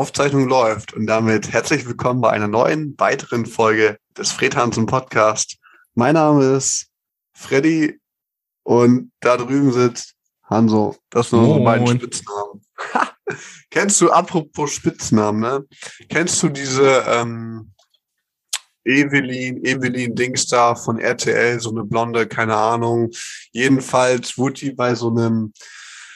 Aufzeichnung läuft und damit herzlich willkommen bei einer neuen, weiteren Folge des Fred Hansen Podcast. Mein Name ist Freddy und da drüben sitzt Hanso. Das sind unsere beiden Spitznamen. Kennst du, apropos Spitznamen, ne? Kennst du diese ähm, Evelyn, Evelyn Dings da von RTL, so eine blonde, keine Ahnung. Jedenfalls wurde die bei so einem,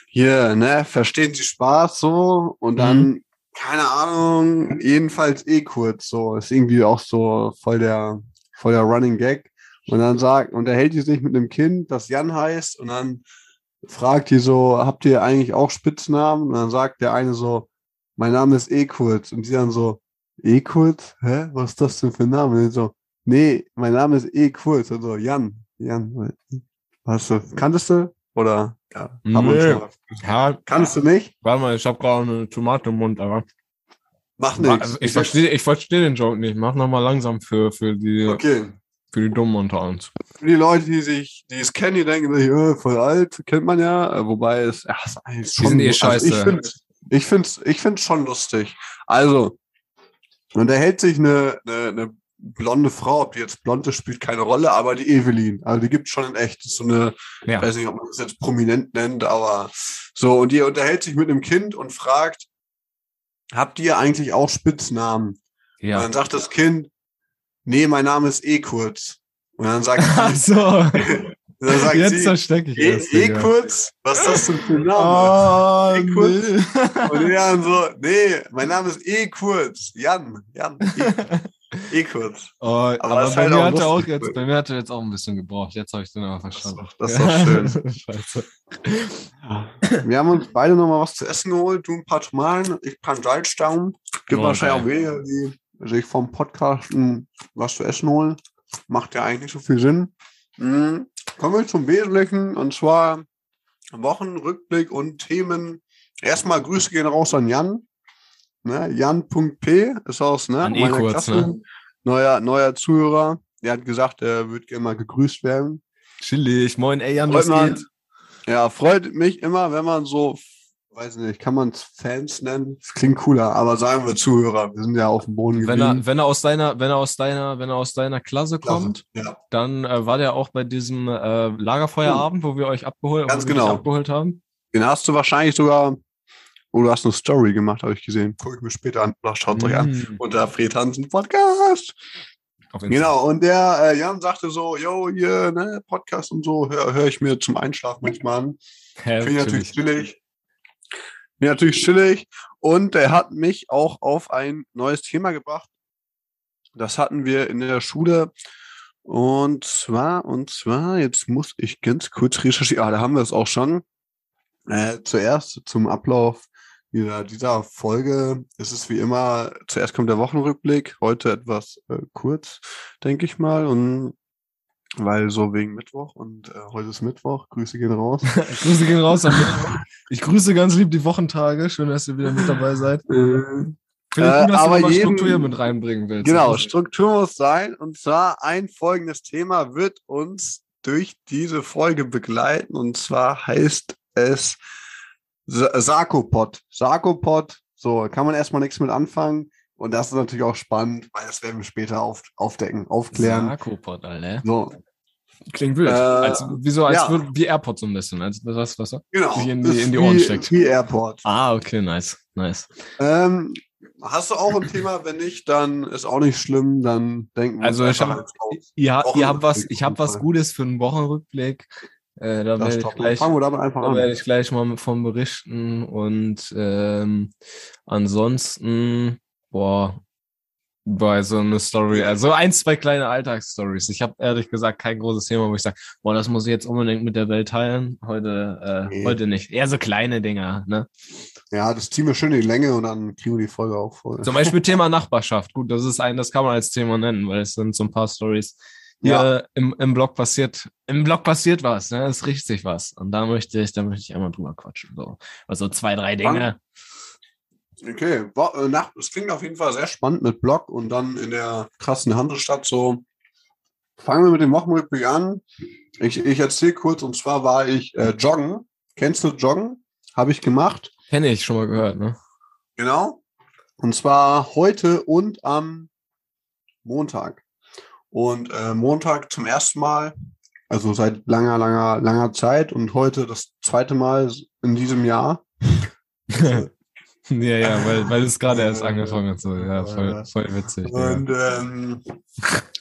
hier, ne, verstehen Sie Spaß so und dann, mhm. Keine Ahnung, jedenfalls eh kurz so. Ist irgendwie auch so voll der, voll der Running Gag. Und dann sagt, und er hält die sich mit einem Kind, das Jan heißt, und dann fragt die so, habt ihr eigentlich auch Spitznamen? Und dann sagt der eine so, mein Name ist eh kurz. Und die dann so, E kurz? Hä? Was ist das denn für ein Name? Und so, nee, mein Name ist E kurz. Also Jan. Jan. Hast du, kanntest du? Oder ja, nee. ja, kannst du nicht? Warte mal, ich habe gerade eine Tomate im Mund, aber. Mach nichts. Also ich verstehe ich versteh den Joke nicht. Mach nochmal langsam für, für die. Okay. Für die Dummen unter uns. Für die Leute, die sich, die es kennen, die denken sich, oh, voll alt, kennt man ja. Wobei es, ja, ist eigentlich schon. Die sind eh scheiße. Also ich finde ich find's, ich find's schon lustig. Also, und da hält sich eine, eine, eine blonde Frau, ob die jetzt blond ist, spielt keine Rolle, aber die Evelyn, also die gibt schon in echt, das so eine, ja. ich weiß nicht, ob man das jetzt prominent nennt, aber so, und die unterhält sich mit einem Kind und fragt, habt ihr eigentlich auch Spitznamen? Ja. Und dann sagt das Kind, nee, mein Name ist eh kurz. Und dann sagt sie, so. Dann sagt Jetzt verstecke ich eh, eh kurz, was ist das denn für ein Name? Oh, eh kurz. Nee. Und Jan so, nee, mein Name ist eh kurz. Jan, Jan, eh, eh kurz. Oh, aber, aber bei, halt mir hat auch jetzt, bei mir hat er jetzt auch ein bisschen gebraucht. Jetzt habe ich den aber verstanden. Das ist doch, schön. Scheiße. Wir haben uns beide nochmal was zu essen geholt. Du ein paar Tomaten, ich ein paar Salzstaum. Gibt oh, wahrscheinlich auch weniger, die sich vom Podcasten was zu essen holen. Macht ja eigentlich nicht so viel Sinn. Mhm. Kommen wir zum Wesentlichen und zwar Wochenrückblick und Themen. Erstmal Grüße gehen raus an Jan. Ne? Jan.p ist aus ne, an meiner kurz, Klasse. Ne? Neuer, neuer Zuhörer. Der hat gesagt, er würde gerne mal gegrüßt werden. Chillig. Moin, ey Jan, was geht? Ja, freut mich immer, wenn man so weiß nicht, kann man es Fans nennen? Das klingt cooler, aber sagen wir Zuhörer, wir sind ja auf dem Boden geblieben. Wenn er, wenn er aus deiner, wenn er aus deiner, wenn er aus deiner Klasse, Klasse kommt, ja. dann äh, war der auch bei diesem äh, Lagerfeuerabend, wo wir euch abgeholt, Ganz genau. abgeholt haben. Den hast du wahrscheinlich sogar, oh, du hast eine Story gemacht, habe ich gesehen. Guck ich mir später an, schaut mm. euch an. Mm. Unter Fred Hansen Podcast. Genau, und der äh, Jan sagte so, yo, hier, ne, Podcast und so, höre hör ich mir zum Einschlafen manchmal an. Finde ich natürlich chillig. Mir natürlich chillig. Und er hat mich auch auf ein neues Thema gebracht. Das hatten wir in der Schule. Und zwar, und zwar, jetzt muss ich ganz kurz recherchieren. Ah, da haben wir es auch schon. Äh, zuerst zum Ablauf dieser, dieser Folge ist es wie immer, zuerst kommt der Wochenrückblick, heute etwas äh, kurz, denke ich mal. Und weil so wegen Mittwoch und äh, heute ist Mittwoch. Grüße gehen raus. Grüße gehen raus am. Ich grüße ganz lieb die Wochentage. Schön, dass ihr wieder mit dabei seid. Äh, Finde ich gut, dass aber du jeden, Struktur mit reinbringen willst. Genau, Struktur muss sein. Und zwar ein folgendes Thema wird uns durch diese Folge begleiten. Und zwar heißt es Sarkopod. Sarkopod. So, kann man erstmal nichts mit anfangen. Und das ist natürlich auch spannend, weil das werden wir später auf, aufdecken, aufklären. Sarkopod, Alter. So. Klingt wild. Äh, als, wieso, als ja. würde, wie AirPods so ein bisschen. Als, was, was, genau. Wie in die, in die Ohren wie, steckt. Wie AirPods. Ah, okay, nice. Nice. Ähm, hast du auch ein Thema? Wenn nicht, dann ist auch nicht schlimm. Dann denken wir Also, ich hab, ihr, ihr habt was, ich habe was Gutes für einen Wochenrückblick. Äh, da werde ich, gleich, Fangen wir damit einfach da werde ich gleich mal von berichten. Und ähm, ansonsten boah, bei so einer Story, also ein, zwei kleine Alltagsstories. Ich habe ehrlich gesagt kein großes Thema, wo ich sage, boah, das muss ich jetzt unbedingt mit der Welt teilen. Heute, äh, nee. heute nicht. Eher so kleine Dinger, ne? Ja, das ziehen wir schön in die Länge und dann kriegen wir die Folge auch voll. Zum Beispiel Thema Nachbarschaft. Gut, das ist ein, das kann man als Thema nennen, weil es sind so ein paar Stories. Ja. im, im Blog passiert, im Blog passiert was, ne? Es riecht sich was. Und da möchte ich, da möchte ich einmal drüber quatschen. So. Also zwei, drei Dinge. Okay, äh, es klingt auf jeden Fall sehr spannend mit Blog und dann in der krassen Handelsstadt so. Fangen wir mit dem Wochenrückblick an. Ich, ich erzähle kurz, und zwar war ich äh, joggen. Kennst du Joggen? Habe ich gemacht. Kenne ich, schon mal gehört, ne? Genau. Und zwar heute und am Montag. Und äh, Montag zum ersten Mal, also seit langer, langer, langer Zeit und heute das zweite Mal in diesem Jahr. ja, ja, weil, weil es gerade erst angefangen hat. So. Ja, voll, voll witzig. Und ähm,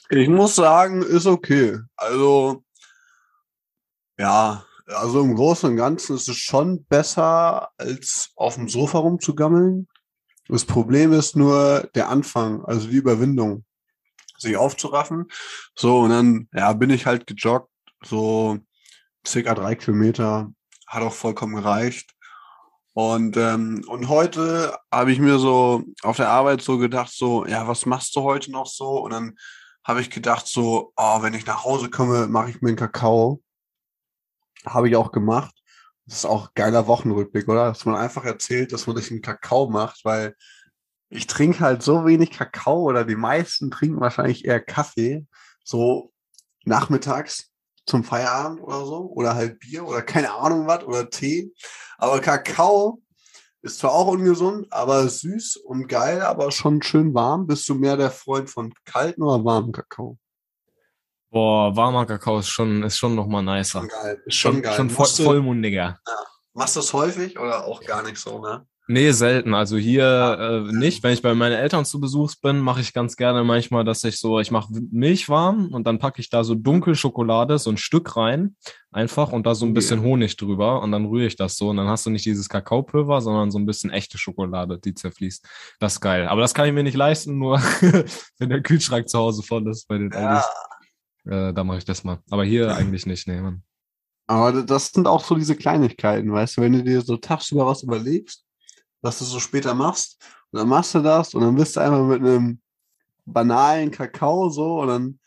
ich muss sagen, ist okay. Also, ja, also im Großen und Ganzen ist es schon besser, als auf dem Sofa rumzugammeln. Das Problem ist nur der Anfang, also die Überwindung, sich aufzuraffen. So, und dann, ja, bin ich halt gejoggt, so circa drei Kilometer, hat auch vollkommen gereicht. Und, ähm, und heute habe ich mir so auf der Arbeit so gedacht, so, ja, was machst du heute noch so? Und dann habe ich gedacht, so, oh, wenn ich nach Hause komme, mache ich mir einen Kakao. Habe ich auch gemacht. Das ist auch geiler Wochenrückblick, oder? Dass man einfach erzählt, dass man sich einen Kakao macht, weil ich trinke halt so wenig Kakao oder die meisten trinken wahrscheinlich eher Kaffee, so nachmittags zum Feierabend oder so, oder halt Bier oder keine Ahnung was oder Tee. Aber Kakao ist zwar auch ungesund, aber süß und geil, aber schon schön warm. Bist du mehr der Freund von kalten oder warmen Kakao? Boah, warmer Kakao ist schon, ist schon nochmal nicer. Schon geil. Ist schon, Schon, geil. schon voll, vollmundiger. Machst du das häufig oder auch gar nicht so, ne? Nee, selten. Also hier äh, nicht. Wenn ich bei meinen Eltern zu Besuch bin, mache ich ganz gerne manchmal, dass ich so, ich mache Milch warm und dann packe ich da so Dunkelschokolade, so ein Stück rein, einfach und da so ein Ja. bisschen Honig drüber und dann rühre ich das so und dann hast du nicht dieses Kakaopulver, sondern so ein bisschen echte Schokolade, die zerfließt. Das ist geil. Aber das kann ich mir nicht leisten, nur wenn der Kühlschrank zu Hause voll ist bei den Ja. Aldi. Äh, da mache ich das mal. Aber hier eigentlich nicht, nee, Mann. Aber das sind auch so diese Kleinigkeiten, weißt du, wenn du dir so tagsüber was überlegst, was du so später machst, und dann machst du das und dann bist du einfach mit einem banalen Kakao so und dann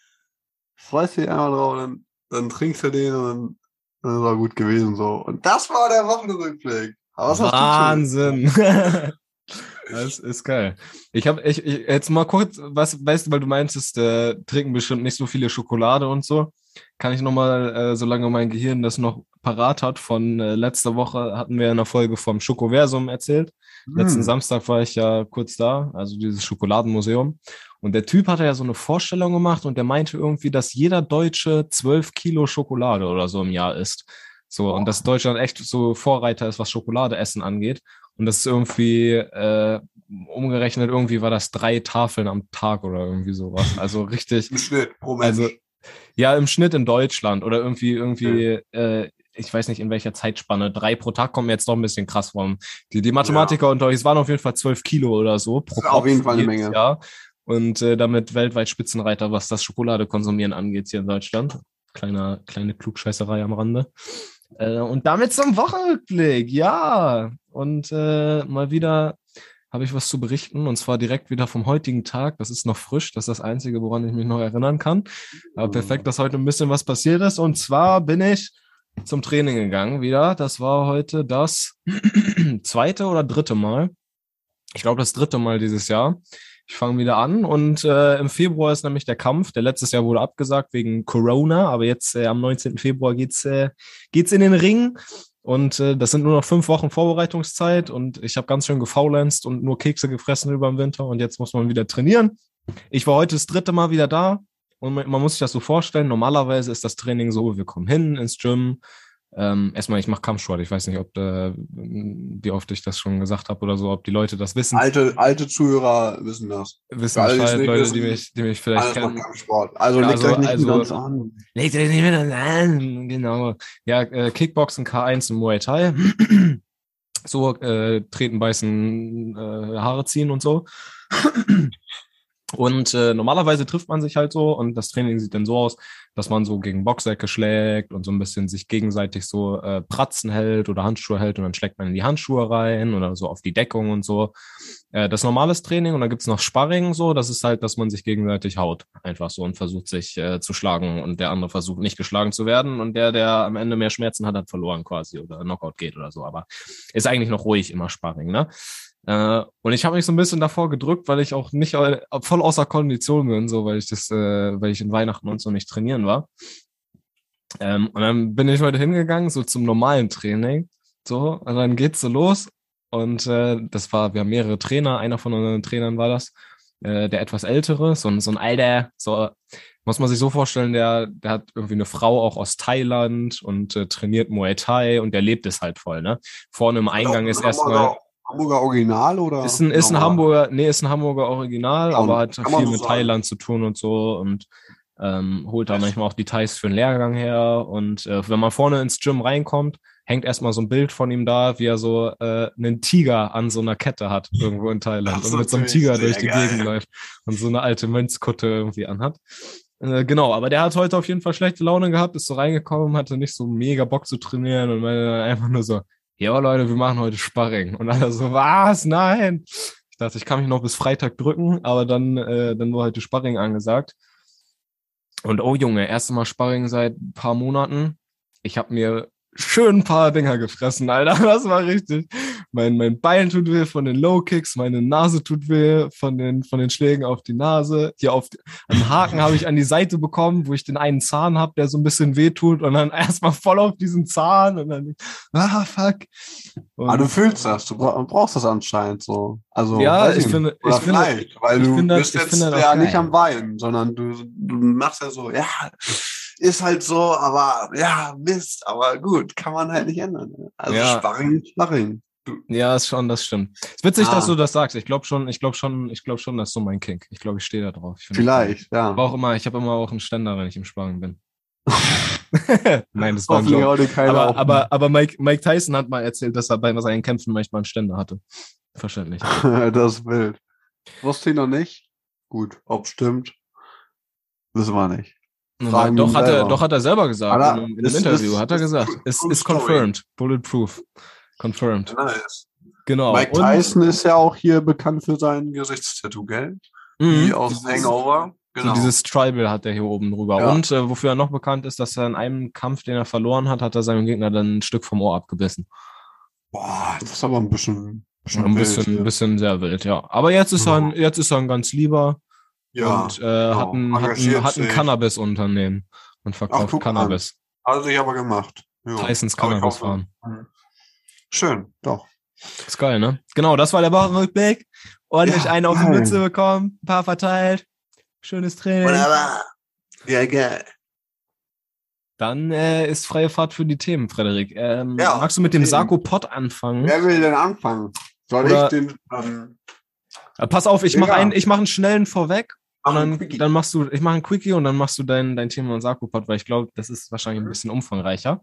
freust du dich einfach drauf und dann, dann trinkst du den und dann, dann ist auch gut gewesen so. Und das war der Wochenrückblick. Wahnsinn. das ist geil. Ich habe ich, ich, jetzt mal kurz, was weißt du, weil du meintest, äh, trinken bestimmt nicht so viele Schokolade und so. Kann ich nochmal, äh, solange mein Gehirn das noch parat hat, von äh, letzter Woche hatten wir in einer Folge vom Schokoversum erzählt. Letzten Hm. Samstag war ich ja kurz da, also dieses Schokoladenmuseum. Und der Typ hatte ja so eine Vorstellung gemacht und der meinte irgendwie, dass jeder Deutsche 12 Kilo Schokolade oder so im Jahr isst. So, und dass Deutschland echt so Vorreiter ist, was Schokoladeessen angeht. Und das ist irgendwie, äh, umgerechnet, irgendwie war das drei Tafeln am Tag oder irgendwie sowas. Also richtig, Im Schnitt pro Mensch. also ja, im Schnitt in Deutschland oder irgendwie, irgendwie, äh, ich weiß nicht in welcher Zeitspanne, drei pro Tag kommen jetzt noch ein bisschen krass vor. Die, die Mathematiker unter euch, es waren auf jeden Fall zwölf Kilo oder so pro Das ist auf jeden Fall eine Menge. Jahr. Und äh, damit weltweit Spitzenreiter, was das Schokoladekonsumieren angeht hier in Deutschland. Kleiner, kleine Klugscheißerei am Rande. Äh, und damit zum Wochenrückblick, ja. Und äh, mal wieder habe ich was zu berichten und zwar direkt wieder vom heutigen Tag. Das ist noch frisch, das ist das Einzige, woran ich mich noch erinnern kann. Aber perfekt, dass heute ein bisschen was passiert ist. Und zwar bin ich zum Training gegangen wieder. Das war heute das zweite oder dritte Mal. Ich glaube, das dritte Mal dieses Jahr. Ich fange wieder an und äh, im Februar ist nämlich der Kampf. Der letztes Jahr wurde abgesagt wegen Corona, aber jetzt äh, am 19. Februar geht's äh, geht's in den Ring. Und äh, das sind nur noch fünf Wochen Vorbereitungszeit und ich habe ganz schön gefaulenzt und nur Kekse gefressen über den Winter und jetzt muss man wieder trainieren. Ich war heute das dritte Mal wieder da und man, man muss sich das so vorstellen. Normalerweise ist das Training so, wir kommen hin ins Gym. Ähm, erstmal, ich mache Kampfsport. Ich weiß nicht, ob äh, wie oft ich das schon gesagt habe oder so, ob die Leute das wissen. alte, alte Zuhörer wissen das. wissen Bescheid, nicht Leute, wissen, die mich, die mich vielleicht kennen. Kampfsport. Also Ja, legt also- euch nicht also- mit uns an. Legt euch nicht mehr an. Genau. Ja, äh, Kickboxen, K1 und Muay Thai. so äh, treten, beißen, äh, Haare ziehen und so. Und äh, normalerweise trifft man sich halt so und das Training sieht dann so aus, dass man so gegen Boxsäcke schlägt und so ein bisschen sich gegenseitig so äh, Pratzen hält oder Handschuhe hält und dann schlägt man in die Handschuhe rein oder so auf die Deckung und so. Äh, das normales Training und dann gibt's noch Sparring so, das ist halt, dass man sich gegenseitig haut, einfach so und versucht sich äh, zu schlagen und der andere versucht nicht geschlagen zu werden und der, der am Ende mehr Schmerzen hat, hat verloren quasi oder Knockout geht oder so, aber ist eigentlich noch ruhig immer Sparring, ne? Äh, und ich habe mich so ein bisschen davor gedrückt, weil ich auch nicht voll außer Kondition bin, so weil ich das, äh, weil ich in Weihnachten und so nicht trainieren war. Ähm, und dann bin ich heute hingegangen, so zum normalen Training. So, und dann geht's so los. Und äh, das war, wir haben mehrere Trainer, einer von unseren Trainern war das, äh, der etwas ältere, so ein, so ein alter, so muss man sich so vorstellen, der, der hat irgendwie eine Frau auch aus Thailand und äh, trainiert Muay Thai und der lebt es halt voll, ne? Vorne im Eingang ist erstmal. Hamburger Original oder? Ist ein, ist ein Hamburger, nee, ist ein Hamburger Original, Kann- aber hat viel so mit sagen. Thailand zu tun und so und ähm, holt da manchmal auch Details für den Lehrgang her. Und äh, wenn man vorne ins Gym reinkommt, hängt erstmal so ein Bild von ihm da, wie er so äh, einen Tiger an so einer Kette hat, irgendwo in Thailand. Und mit so einem Tiger durch die geil. Gegend läuft und so eine alte Mönchskutte irgendwie anhat. Äh, genau, aber der hat heute auf jeden Fall schlechte Laune gehabt, ist so reingekommen, hatte nicht so mega Bock zu trainieren und meinte dann einfach nur so, ja Leute, wir machen heute Sparring. Und alle so, was? Nein. Ich dachte, ich kann mich noch bis Freitag drücken, aber dann, äh, dann war heute Sparring angesagt. Und oh Junge, erste Mal Sparring seit ein paar Monaten. Ich habe mir schön ein paar Dinger gefressen, Alter. Das war richtig. Mein, mein Bein tut weh von den Low Kicks, meine Nase tut weh von den, von den Schlägen auf die Nase. Hier auf einen Haken habe ich an die Seite bekommen, wo ich den einen Zahn habe, der so ein bisschen weh tut und dann erstmal voll auf diesen Zahn und dann, ah, fuck. Und, Ah, du fühlst das, du bra- brauchst das anscheinend so. Also, Ja, ich nicht. finde- ich finde- weil ich du finde- bist ich jetzt das ja geil. nicht am Weinen, sondern du, du machst ja so, ja, ist halt so, aber ja, Mist, aber gut, kann man halt nicht ändern. ne? Also Ja. Sparring, Sparring. Ja, ist schon, das stimmt. Es ist witzig, Ah. dass du das sagst. Ich glaube schon, ich glaube schon, ich glaube schon, das ist so mein Kink. Ich glaube, ich stehe da drauf. Vielleicht, ja. Aber auch immer, ich habe immer auch einen Ständer, wenn ich im Sparring bin. Nein, das war ein Hoffentlich Joke. heute keiner Aber, aber, aber Mike, Mike Tyson hat mal erzählt, dass er bei seinen Kämpfen manchmal einen Ständer hatte. Verständlich. das ist wild. Wusste ich noch nicht. Gut, ob stimmt, wissen wir nicht. Fragen doch, hat er, selber. doch hat er selber gesagt. Hat er? in, einem- Ist- Interview ist- hat er gesagt. Ist, ist confirmed. Bulletproof. Confirmed. Nice. Genau. Mike Und- Tyson ist ja auch hier bekannt für sein Gesichtstattoo, gell? Wie Mhm. aus Dieses- Hangover. Genau. So dieses Tribal hat er hier oben drüber. Ja. Und äh, wofür er noch bekannt ist, dass er in einem Kampf, den er verloren hat, hat er seinem Gegner dann ein Stück vom Ohr abgebissen. Boah, das ist aber ein bisschen, bisschen, ein wild bisschen, hier. ein bisschen sehr wild, ja. Aber jetzt ist er ein, jetzt ist er ein ganz lieber Ja, und äh, hat ein, hat ein, hat ein. Cannabis-Unternehmen und Ach, verkauft an. Cannabis. er sich aber gemacht. Ja. Tysons Aber ich Cannabis hoffe- fahren. Schön, doch. Ist geil, ne? Genau, das war der Wochenrückblick. Ordentlich Ja, einen auf die. Mütze bekommen, ein paar verteilt. Schönes Training. Wunderbar. Ja, geil. Dann äh, ist freie Fahrt für die Themen, Frederik. Ähm, Ja, magst du mit dem. Sarkopod anfangen? Wer will denn anfangen? Soll Oder- ich den, ähm, Äh, pass auf, ich mache einen, ich mache einen schnellen vorweg einen dann, dann machst du, ich mache einen Quickie und dann machst du dein, dein Thema und Sarkopod, weil ich glaube, das ist wahrscheinlich ein bisschen umfangreicher.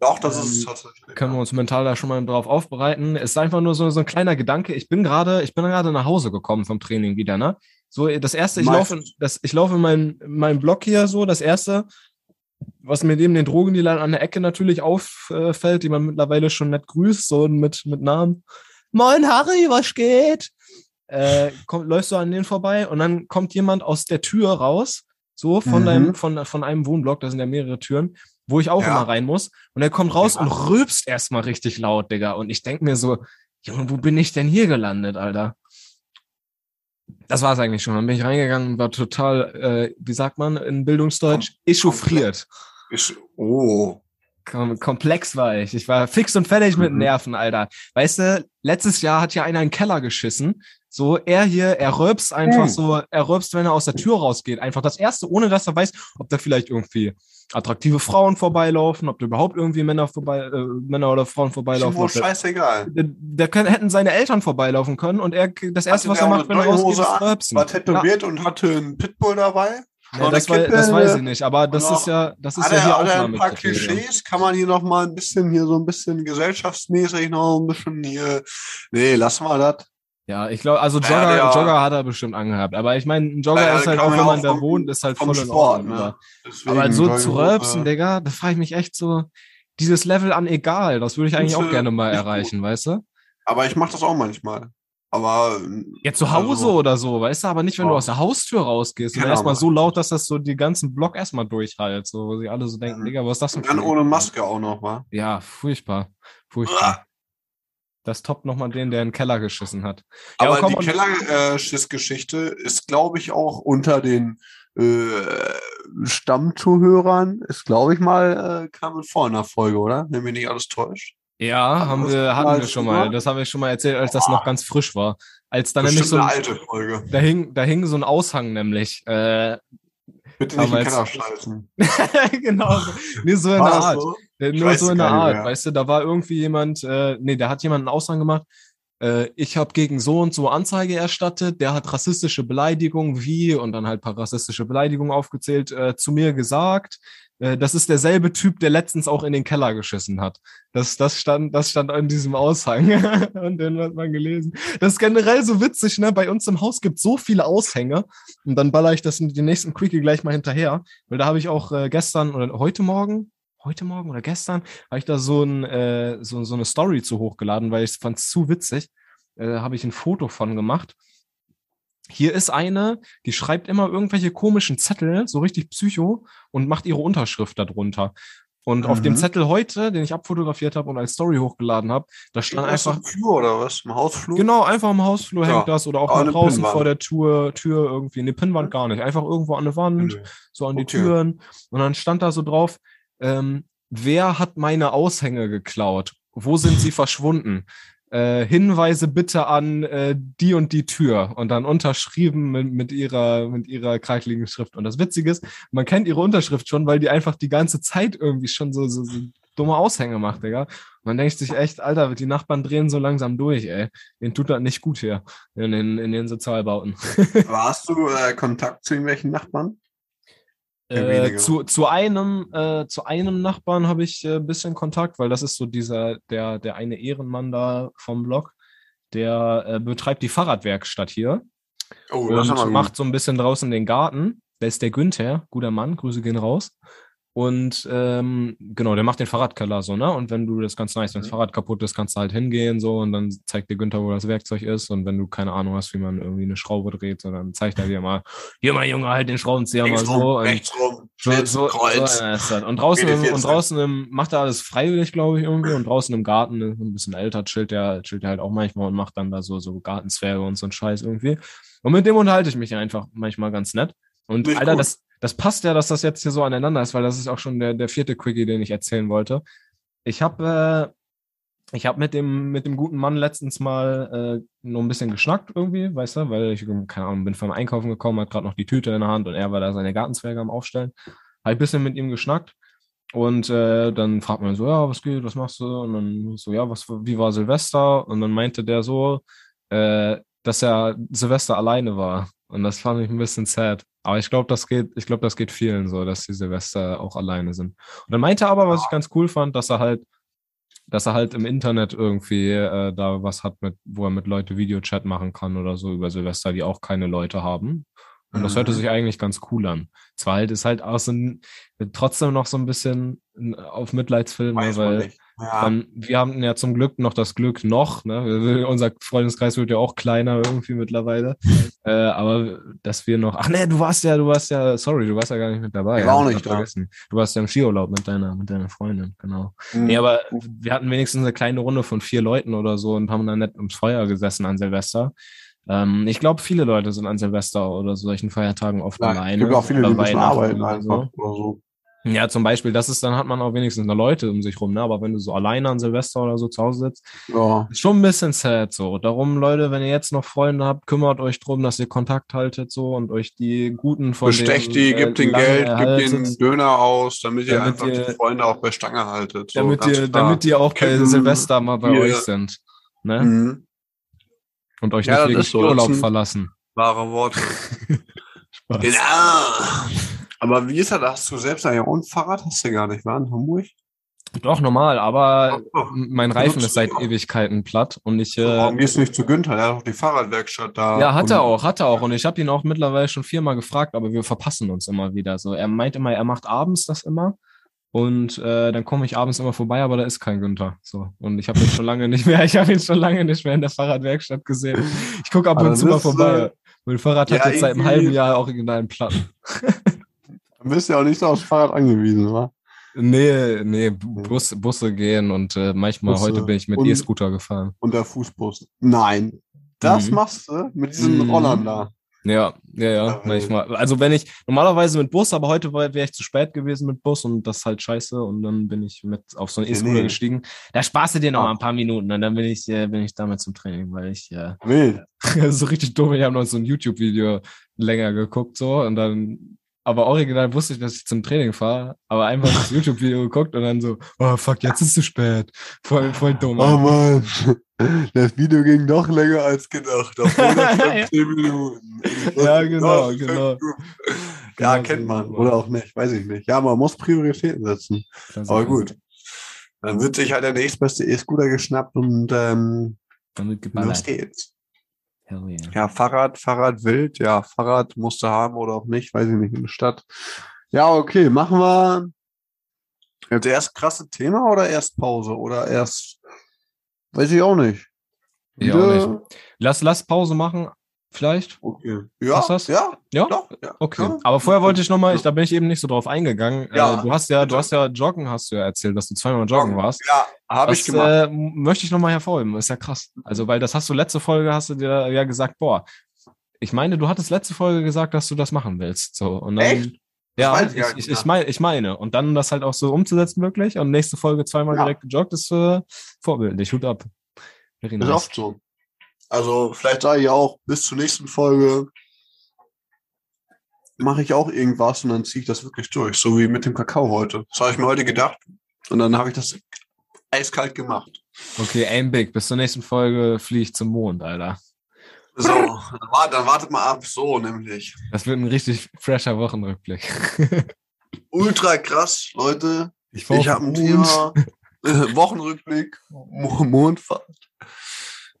doch, das ähm, ist tatsächlich. Können wir uns mental da schon mal drauf aufbereiten. Es ist einfach nur so, so ein kleiner Gedanke. Ich bin gerade, ich bin gerade nach Hause gekommen vom Training wieder, ne? So, das erste, ich laufe, das, ich laufe in meinen, in meinen Block hier so, das erste, was mir neben den Drogendealern an der Ecke natürlich auffällt, die man mittlerweile schon nett grüßt, so mit, mit Namen. Moin Harry, was geht? Äh, komm, läufst du an denen vorbei und dann kommt jemand aus der Tür raus, so von Mhm. deinem, von, von einem Wohnblock, da sind ja mehrere Türen, wo ich auch Ja. immer rein muss. Und er kommt raus Ja. und rülpst erstmal richtig laut, Digga. Und ich denk mir so, Junge, wo bin ich denn hier gelandet, Alter? Das war's eigentlich schon. Dann bin ich reingegangen und war total, äh, wie sagt man in Bildungsdeutsch, echauffiert. Oh. Kom komplex war ich. Ich war fix und fertig mit Mhm. Nerven, Alter. Weißt du, letztes Jahr hat ja einer in den Keller geschissen. So, er hier, er rülpst einfach Mhm. so, er rülpst, wenn er aus der Tür rausgeht. Einfach das erste, ohne dass er weiß, ob da vielleicht irgendwie attraktive Frauen vorbeilaufen, ob da überhaupt irgendwie Männer vorbei, äh, Männer oder Frauen Ist vorbeilaufen. ihm wohl scheißegal. da, da können, hätten seine Eltern vorbeilaufen können und er, das erste, Hatte was er auch macht, wenn er rausgeht, Jogginghose ist an, rülpsen. War tätowiert und hatte einen Pitbull dabei. Ja, das, Kippe, das weiß ich nicht, aber das ist ja, das ist ja er, hier er ein paar. Klischees? Kann man hier noch mal ein bisschen hier so ein bisschen gesellschaftsmäßig noch ein bisschen hier. Nee, lassen wir das. Ja, ich glaube, also Jogger, der- Jogger hat er bestimmt angehabt. Aber ich meine, ein Jogger Naja, ist halt auch, wenn ja man da vom- wohnt, ist halt voll in Sport, Ordnung. ne? aber- Deswegen Aber so zu Jogginghose, rülpsen, Digga, da frage ich mich echt so, dieses Level an egal, das würde ich eigentlich auch du gerne mal erreichen, weißt du? Aber ich mache das auch manchmal. Aber Ja, zu Hause also, oder so, weißt du, aber nicht, wenn du Ja. aus der Haustür rausgehst und Genau, erstmal so laut, dass das so die ganzen Block erstmal durchhalt, so, wo sie alle so denken, Mhm. Digga, was ist das denn dann für ohne Maske auch noch, wa? Ja, furchtbar. Furchtbar. Das toppt nochmal den, der in den Keller geschissen hat. Ja, Aber die Kellerschiss-Geschichte ist, glaube ich, auch unter den äh, Stammzuhörern, ist, glaube ich mal, äh, kam in vor in der Folge, oder? Wenn mich nicht alles täuscht. Ja, haben das wir, hatten wir schon mal. Das haben wir schon mal erzählt, als das noch ganz frisch war. Als da nämlich so eine ein, alte Folge. da hing, da hing so ein Aushang nämlich. Äh, Bitte nicht Aber in den Keller scheißen. genau. Nee, so in War der das Art. so? Äh, Nur so in der Art, mehr. weißt du, da war irgendwie jemand, äh, nee, da hat jemand einen Aushang gemacht, äh, ich habe gegen so und so Anzeige erstattet, der hat rassistische Beleidigungen wie und dann halt ein paar rassistische Beleidigungen aufgezählt, äh, zu mir gesagt. Äh, das ist derselbe Typ, der letztens auch in den Keller geschissen hat. Das, das stand, das stand in diesem Aushang. und den hat man gelesen. Das ist generell so witzig, ne? Bei uns im Haus gibt so viele Aushänge. Und dann baller ich das in die nächsten Quickie gleich mal hinterher. Weil da habe ich auch äh, gestern oder heute Morgen, heute Morgen oder gestern, habe ich da so, ein, äh, so, so eine Story zu hochgeladen, weil ich fand es zu witzig. Äh, habe ich ein Foto von gemacht. Hier ist eine, die schreibt immer irgendwelche komischen Zettel, so richtig psycho, und macht ihre Unterschrift darunter. Und auf dem Mhm. Zettel heute, den ich abfotografiert habe und als Story hochgeladen habe, da stand das einfach, im Flur oder was? Im Hausflur? Genau, einfach im Hausflur Ja. hängt das oder auch Ah, mal eine draußen Pinnwand. vor der Tür, Tür irgendwie. Eine Pinnwand gar nicht. Einfach irgendwo an der Wand, Nö. so an die Okay. Türen. Und dann stand da so drauf, ähm, wer hat meine Aushänge geklaut? Wo sind sie verschwunden? Äh, Hinweise bitte an äh, die und die Tür und dann unterschrieben mit, mit ihrer mit ihrer krakeligen Schrift. Und das Witzige ist, man kennt ihre Unterschrift schon, weil die einfach die ganze Zeit irgendwie schon so, so, so dumme Aushänge macht, Digga. Man denkt sich echt, Alter, die Nachbarn drehen so langsam durch, ey. Denen tut das nicht gut hier in den, in den Sozialbauten. Hast du äh, Kontakt zu irgendwelchen Nachbarn? Äh, zu, zu einem äh, zu einem Nachbarn habe ich ein äh, bisschen Kontakt, weil das ist so dieser der der eine Ehrenmann da vom Blog, der äh, betreibt die Fahrradwerkstatt hier Oh, und macht so ein bisschen draußen den Garten. Der ist der Günther, guter Mann, Grüße gehen raus. Und ähm, genau, der macht den Fahrradkeller so, ne? Und wenn du das ganz nice, wenn das Mhm. Fahrrad kaputt ist, kannst du halt hingehen so und dann zeigt dir Günther, wo das Werkzeug ist. Und wenn du keine Ahnung hast, wie man irgendwie eine Schraube dreht, so, dann zeigt er dir mal, hier mal Junge, halt den Schraubenzieher mal so. rechts rum, so, so, Kreuz. so. Und draußen, im, WD-40. und draußen im, macht er alles freiwillig, glaube ich, irgendwie. Und draußen im Garten, ein bisschen älter, chillt er, chillt er halt auch manchmal und macht dann da so, so Gartenzwerge und so ein Scheiß irgendwie. Und mit dem unterhalte ich mich einfach manchmal ganz nett. Und Alter, das, das passt ja, dass das jetzt hier so aneinander ist, weil das ist auch schon der, der vierte Quickie, den ich erzählen wollte. Ich habe äh, ich habe mit dem, mit dem guten Mann letztens mal äh, noch ein bisschen geschnackt irgendwie, weißt du, weil ich, keine Ahnung, bin vom Einkaufen gekommen, hat gerade noch die Tüte in der Hand und er war da seine Gartenzwerge am Aufstellen. Habe ein bisschen mit ihm geschnackt und äh, dann fragt man so, ja, was geht, was machst du? Und dann so, ja, was, wie war Silvester? Und dann meinte der so, äh, dass er Silvester alleine war. Und das fand ich ein bisschen sad. Aber ich glaube, das geht, ich glaube, das geht vielen so, dass die Silvester auch alleine sind. Und dann meinte er aber, was ich ganz cool fand, dass er halt, dass er halt im Internet irgendwie äh, da was hat, mit, wo er mit Leute Videochat machen kann oder so über Silvester, die auch keine Leute haben. Und das hörte Mhm. sich eigentlich ganz cool an. Zwar halt ist halt auch so ein, trotzdem noch so ein bisschen auf Mitleidsfilm, Weiß man weil nicht. Ja. ähm, wir haben ja zum Glück noch das Glück noch, ne? Unser Freundeskreis wird ja auch kleiner irgendwie mittlerweile. Äh, aber dass wir noch. Ach nee, du warst ja, du warst ja, sorry, du warst ja gar nicht mit dabei. Ich war auch nicht da. vergessen. Du warst ja im Skiurlaub mit deiner, mit deiner Freundin, genau. Mhm. Nee, aber wir hatten wenigstens eine kleine Runde von vier Leuten oder so und haben dann nett ums Feuer gesessen an Silvester. Ähm, ich glaube, viele Leute sind an Silvester oder solchen Feiertagen oft Ja, alleine. es gibt auch viele, die müssen arbeiten oder so. oder so. Ja, zum Beispiel, das ist, dann hat man auch wenigstens noch Leute um sich rum, ne? Aber wenn du so alleine an Silvester oder so zu Hause sitzt, Ja. ist schon ein bisschen sad so. Darum, Leute, wenn ihr jetzt noch Freunde habt, kümmert euch drum, dass ihr Kontakt haltet so und euch die guten von Bestecht denen, die, äh, gebt den lange Geld, erhaltet, gebt den Döner aus, damit ihr Damit einfach ihr- die Freunde auch bei Stange haltet. So, damit, ihr, klar. damit die auch bei Silvester mal bei Bier. euch sind. Ne? Mhm. Und euch Ja, nicht wegen Urlaub verlassen. Wahre Worte. Spaß. genau. Aber wie ist das? Hast du selbst auch ein Fahrrad? Hast du gar nicht, war in Hamburg? Doch, normal, aber Oh, mein Reifen ist seit auch? Ewigkeiten platt und ich. Äh, Warum gehst du nicht zu Günther? Der hat doch die Fahrradwerkstatt da. Ja, hat er Und- auch, hat er auch. Und ich habe ihn auch mittlerweile schon viermal gefragt, aber wir verpassen uns immer wieder. So, er meint immer, er macht abends das immer. Und äh, dann komme ich abends immer vorbei, aber da ist kein Günther. So. Und ich habe ihn schon lange nicht mehr, ich habe ihn schon lange nicht mehr in der Fahrradwerkstatt gesehen. Ich gucke ab und zu mal vorbei. äh, Mein Fahrrad hat ja, jetzt seit einem halben Jahr originalen Platten. Du bist ja auch nicht so aufs Fahrrad angewiesen, wa? Nee, nee, Bus, Busse gehen und äh, manchmal Busse heute bin ich mit E-Scooter gefahren. Und der Fußbus. Nein. Das Mhm. machst du mit diesen Mhm. Rollern da. Ja, ja, ja, manchmal. Also wenn ich, normalerweise mit Bus, aber heute wäre ich zu spät gewesen mit Bus und das ist halt scheiße und dann bin ich mit auf so einen Nee, E-Scooter nee. gestiegen. Da sparst du dir noch Ah. ein paar Minuten und dann bin ich, äh, bin ich damit zum Training, weil ich, äh, Wild. so richtig dumm, ich habe noch so ein YouTube-Video länger geguckt so und dann, aber original wusste ich, dass ich zum Training fahre, aber einfach das YouTube-Video geguckt und dann so, oh fuck, jetzt ist es zu spät. Voll, voll dumm. Oh Mann, das Video ging doch länger als gedacht. Auf 115 Minuten. Ja, genau, Ja, genau. Ja, Genau kennt man. Oder auch nicht, weiß ich nicht. Ja, man muss Prioritäten setzen. Aber gut. Dann wird sich halt der nächstbeste E-Scooter geschnappt und ähm, Dann wird los geballert. geht's. Hell yeah. Ja, Fahrrad, Fahrrad wild. Ja, Fahrrad musst du haben oder auch nicht, weiß ich nicht, in der Stadt. Ja, okay, machen wir jetzt erst krasse Thema oder erst Pause oder erst, weiß ich auch nicht. Ja, Wieder- Lass, lass Pause machen, vielleicht. Okay. Ja, Passt das? ja, Ja? doch. Ja, Okay. ja. Aber vorher wollte ich nochmal, ich, da bin ich eben nicht so drauf eingegangen. Ja, äh, du hast ja, du hast ja Joggen, hast du ja erzählt, dass du zweimal joggen warst. Ja, habe ich gemacht. äh, möchte ich nochmal hervorheben. Ist ja krass. Also, weil das hast du letzte Folge, hast du dir ja gesagt, boah, ich meine, du hattest letzte Folge gesagt, dass du das machen willst. So. Und dann, Echt? Ja, ich ich, ich, nicht ich, meine, ich meine. Und dann das halt auch so umzusetzen wirklich und nächste Folge zweimal Ja. direkt gejoggt ist äh, vorbildlich. Hut ab. Very Ist oft so. Also vielleicht sage ich auch, bis zur nächsten Folge mache ich auch irgendwas und dann ziehe ich das wirklich durch. So wie mit dem Kakao heute. Das habe ich mir heute gedacht. Und dann habe ich das eiskalt gemacht. Okay, aim big. Bis zur nächsten Folge fliege ich zum Mond, Alter. So, dann, wart, dann wartet mal ab. So nämlich. Das wird ein richtig fresher Wochenrückblick. Ultra krass, Leute. Ich, Ich habe ein Thema. Wochenrückblick, Mo Mondfahrt.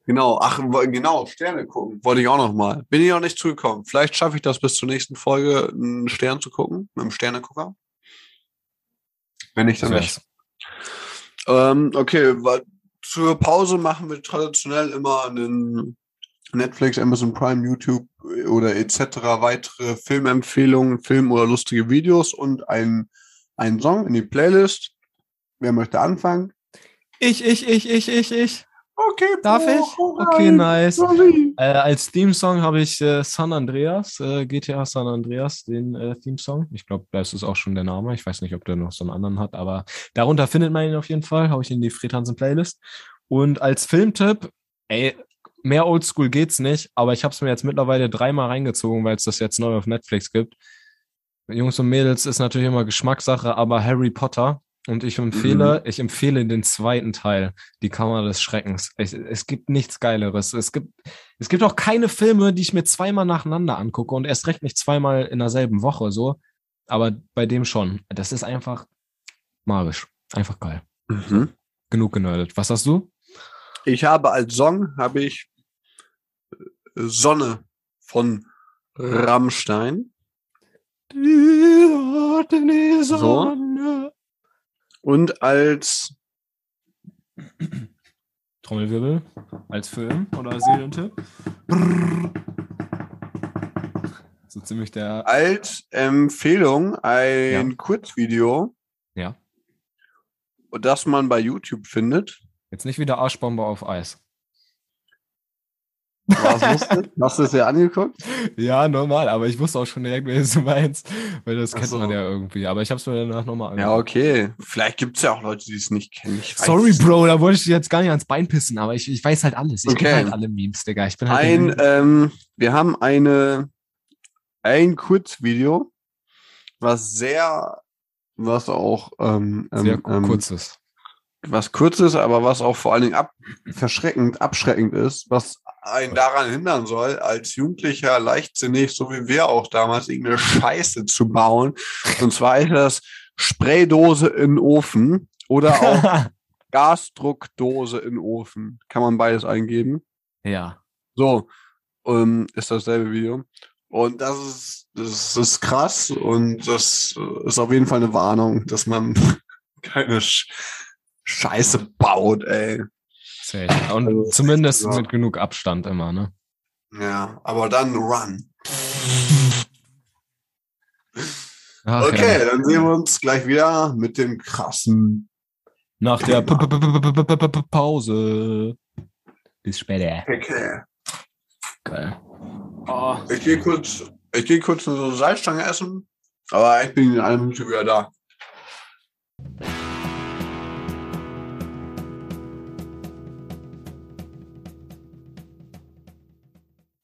Genau, ach, genau, Sterne gucken. Wollte ich auch noch mal. Bin ich noch nicht zugekommen. Vielleicht schaffe ich das bis zur nächsten Folge, einen Stern zu gucken, mit dem Sternegucker. Wenn nicht, dann nicht. Ähm, okay, zur Pause machen wir traditionell immer einen Netflix, Amazon Prime, YouTube oder etc. weitere Filmempfehlungen, Film oder lustige Videos und ein, einen Song in die Playlist. Wer möchte anfangen? Ich, ich, ich, ich, ich, ich. Okay, Darf ich? Okay, nice. Äh, als Theme-Song habe ich äh, San Andreas, äh, GTA San Andreas, den äh, Theme-Song. Ich glaube, das ist auch schon der Name. Ich weiß nicht, ob der noch so einen anderen hat, aber darunter findet man ihn auf jeden Fall. Hau ich in die Fredhansen Playlist. Und als Filmtipp, ey, mehr Oldschool geht's nicht, aber ich habe es mir jetzt mittlerweile dreimal reingezogen, weil es das jetzt neu auf Netflix gibt. Jungs und Mädels ist natürlich immer Geschmackssache, aber Harry Potter. Und ich empfehle, ich empfehle den zweiten Teil, die Kammer des Schreckens. Ich, es gibt nichts Geileres. Es gibt, es gibt auch keine Filme, die ich mir zweimal nacheinander angucke und erst recht nicht zweimal in derselben Woche so. Aber bei dem schon. Das ist einfach magisch. Einfach geil. Mhm. Genug genördet. Was hast du? Ich habe als Song habe ich äh, Sonne von Rammstein Die So. Und als Trommelwirbel. Als Film oder Serientipp? So ziemlich der. als Empfehlung ein Ja. Kurzvideo, Ja. das man bei YouTube findet. Jetzt nicht wieder Arschbombe auf Eis. Hast du es ja angeguckt? Ja, normal, aber ich wusste auch schon direkt, wer du meinst, weil das Ach kennt so. man ja irgendwie. Aber ich habe es mir danach nochmal Ja, okay. Vielleicht gibt es ja auch Leute, die es nicht kennen. Sorry, Bro, da wollte ich dir jetzt gar nicht ans Bein pissen, aber ich, ich weiß halt alles. Ich Okay. kenne halt alle Memes, Digga. Ich bin halt Ein, ähm, wir haben eine, ein Kurzvideo, was sehr, was auch, ähm, ähm, sehr ähm, kurzes. was kurz ist, aber was auch vor allen Dingen ab, verschreckend, abschreckend ist, was einen daran hindern soll, als Jugendlicher leichtsinnig, so wie wir auch damals, irgendeine Scheiße zu bauen. Und zwar ist das Spraydose in Ofen oder auch Gasdruckdose in Ofen. Kann man beides eingeben. ja. So, ähm, ist dasselbe Video. Und das ist, das ist krass und das ist auf jeden Fall eine Warnung, dass man keine Sch Scheiße baut, ey. Safe. Und Also, zumindest ja. mit genug Abstand immer, ne? Ja, aber dann run. Ach, Okay, ja. dann sehen wir uns gleich wieder mit dem krassen Nach der P- P- P- Pause. Bis später. Okay. Geil. Oh. Ich gehe kurz, ich gehe kurz eine Salzstange essen, aber ich bin in einer Minute wieder da.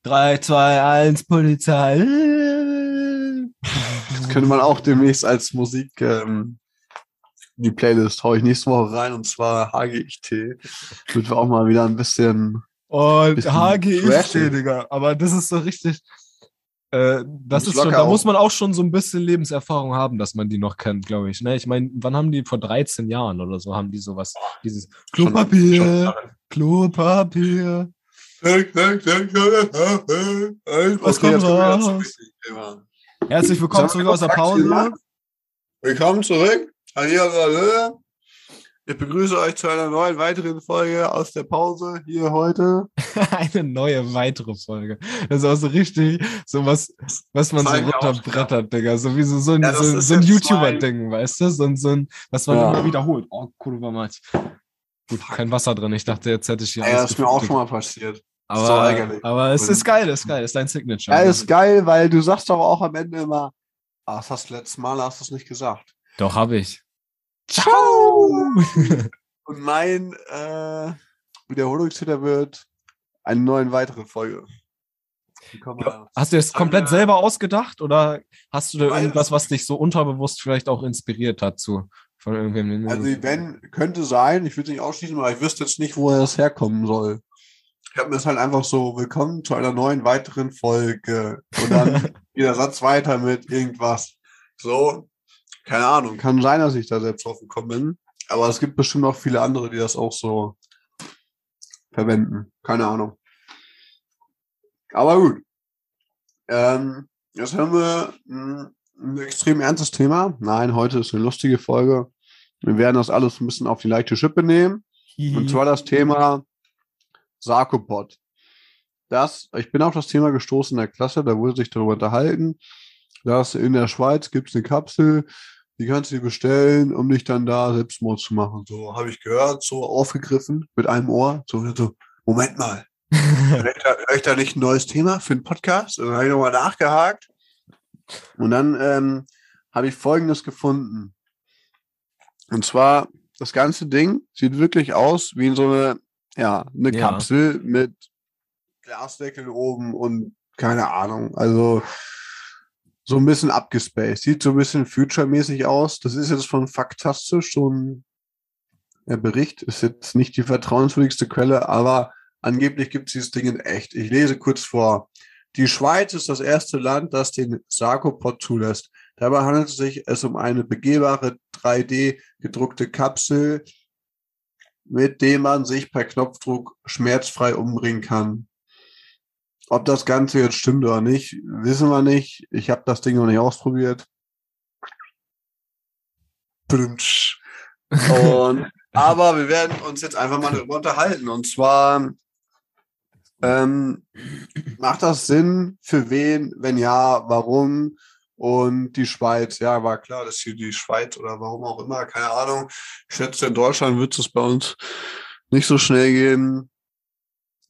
3, 2, 1, Polizei. Das könnte man auch demnächst als Musik ähm, in die Playlist hau ich nächste Woche rein und zwar HGIT. Wird wir auch mal wieder ein bisschen. Und Bisschen HGIT. Digga. Aber das ist so richtig. Äh, das ist schon, da auch. muss man auch schon so ein bisschen Lebenserfahrung haben, dass man die noch kennt, glaube ich. Ne? Ich meine, wann haben die vor 13 Jahren oder so haben die sowas, dieses Klopapier, Klopapier. Was kommt kommen wir raus? Thema. Herzlich willkommen zurück aus der Pause. Willkommen zurück. Ich begrüße euch zu einer neuen weiteren Folge aus der Pause hier heute. Eine neue weitere Folge. Das ist auch so richtig, so was, was man so Zeig runterbrettert, Digga. So wie so, so ein, Ja, so, so ein YouTuber-Ding, weißt du? So ein, so ein, was man Ja. immer wiederholt. Oh, Kurva Mać. Gut, kein Wasser drin. Ich dachte, jetzt hätte ich hier Ja, das ist mir auch schon mal passiert. so Aber, ärgerlich. aber es ist geil, ist geil, ist dein Signature. Ja, ist geil, weil du sagst doch auch am Ende immer, ah, das hast du letztes Mal, hast du es nicht gesagt. Doch, habe ich. Ciao! Und mein äh, Wiederholungstäter wird eine neue weitere Folge. Wir- Hast du das komplett Äh, selber ausgedacht oder hast du da irgendwas, es was dich so unterbewusst vielleicht auch inspiriert hat zu von irgendwem? Also wenn, könnte sein, ich würde es nicht ausschließen, aber ich wüsste jetzt nicht, woher das herkommen soll. Ich habe mir das halt einfach so, willkommen zu einer neuen weiteren Folge. Und dann geht der Satz weiter mit irgendwas. So, keine Ahnung. Kann sein, dass ich da selbst drauf gekommen bin. Aber es gibt bestimmt auch viele andere, die das auch so verwenden. Keine Ahnung. Aber gut. Ähm, jetzt haben wir ein, ein extrem ernstes Thema. Nein, heute ist eine lustige Folge. Wir werden das alles ein bisschen auf die leichte Schippe nehmen. Und zwar das Thema Sarkopod. Das, ich bin auf das Thema gestoßen in der Klasse, da wurde sich darüber unterhalten, dass in der Schweiz gibt es eine Kapsel, die kannst du dir bestellen, um dich dann da Selbstmord zu machen. So habe ich gehört, so aufgegriffen mit einem Ohr. So, so Moment mal, Hör ich, da, hör ich da nicht ein neues Thema für einen Podcast? Und dann habe ich nochmal nachgehakt. Und dann ähm, habe ich Folgendes gefunden. Und zwar, das ganze Ding sieht wirklich aus wie so eine, ja, eine Ja. Kapsel mit Glasdeckel oben und keine Ahnung. Also so ein bisschen abgespaced. Sieht so ein bisschen future-mäßig aus. Das ist jetzt von Faktastisch so ein Bericht. Ist jetzt nicht die vertrauenswürdigste Quelle, aber Angeblich gibt es dieses Ding in echt. Ich lese kurz vor. Die Schweiz ist das erste Land, das den Sarkopod zulässt. Dabei handelt es sich es um eine begehbare 3D gedruckte Kapsel, mit dem man sich per Knopfdruck schmerzfrei umbringen kann. Ob das Ganze jetzt stimmt oder nicht, wissen wir nicht. Ich habe das Ding noch nicht ausprobiert. Und, aber wir werden uns jetzt einfach mal darüber unterhalten. Und zwar, ähm, macht das Sinn? Für wen? Wenn ja, warum? Und die Schweiz, ja, war klar, dass hier die Schweiz oder warum auch immer, keine Ahnung. Ich schätze, in Deutschland wird es bei uns nicht so schnell gehen.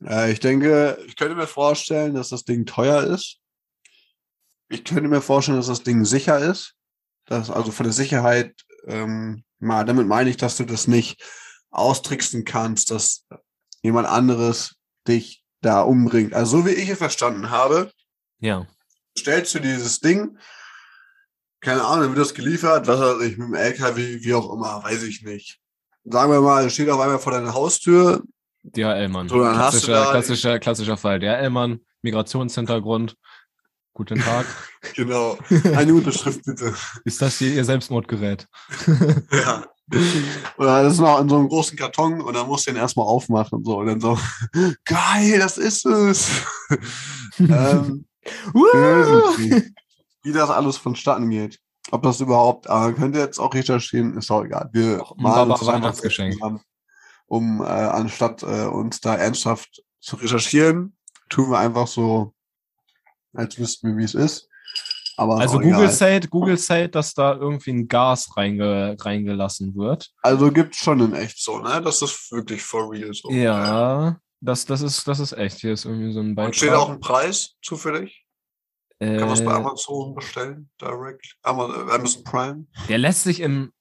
Äh, ich denke, ich könnte mir vorstellen, dass das Ding teuer ist. Ich könnte mir vorstellen, dass das Ding sicher ist. Das, also von der Sicherheit, ähm, mal, damit meine ich, dass du das nicht austricksen kannst, dass jemand anderes dich da umbringt. Also so wie ich es verstanden habe, Ja. Stellst du dieses Ding, keine Ahnung, dann wird das geliefert, was weiß ich, mit dem LKW, wie auch immer, weiß ich nicht. Sagen wir mal, es steht auf einmal vor deiner Haustür, DHL-Mann. So, dann hast du klassischer, da- klassischer, klassischer Fall. DHL-Mann, Migrationshintergrund. Guten Tag. genau, eine Unterschrift bitte. Ist das hier Ihr Selbstmordgerät? Ja. Oder das ist noch in so einem großen Karton und dann musst du den erstmal aufmachen und so. Und dann so, geil, das ist es. ähm, wie das alles vonstatten geht. Ob das überhaupt, aber könnt ihr jetzt auch recherchieren, ist auch egal. Wir Auch malen uns Baba- das einfach Weihnachtsgeschenk. zusammen, um äh, anstatt äh, uns da ernsthaft zu recherchieren, tun wir einfach so, als wüssten wir, wie es ist. Aber Also Google said, Google said, dass da irgendwie ein Gas reinge, reingelassen wird. Also gibt's schon in echt so, ne? Das ist wirklich for real so. Ja. Das, das, ist, das ist echt. Hier ist irgendwie so ein Beitrag. Und steht auch ein Preis zufällig? Kann man das bei Äh, Amazon bestellen? Direct? Amazon, Amazon Prime? Der lässt sich im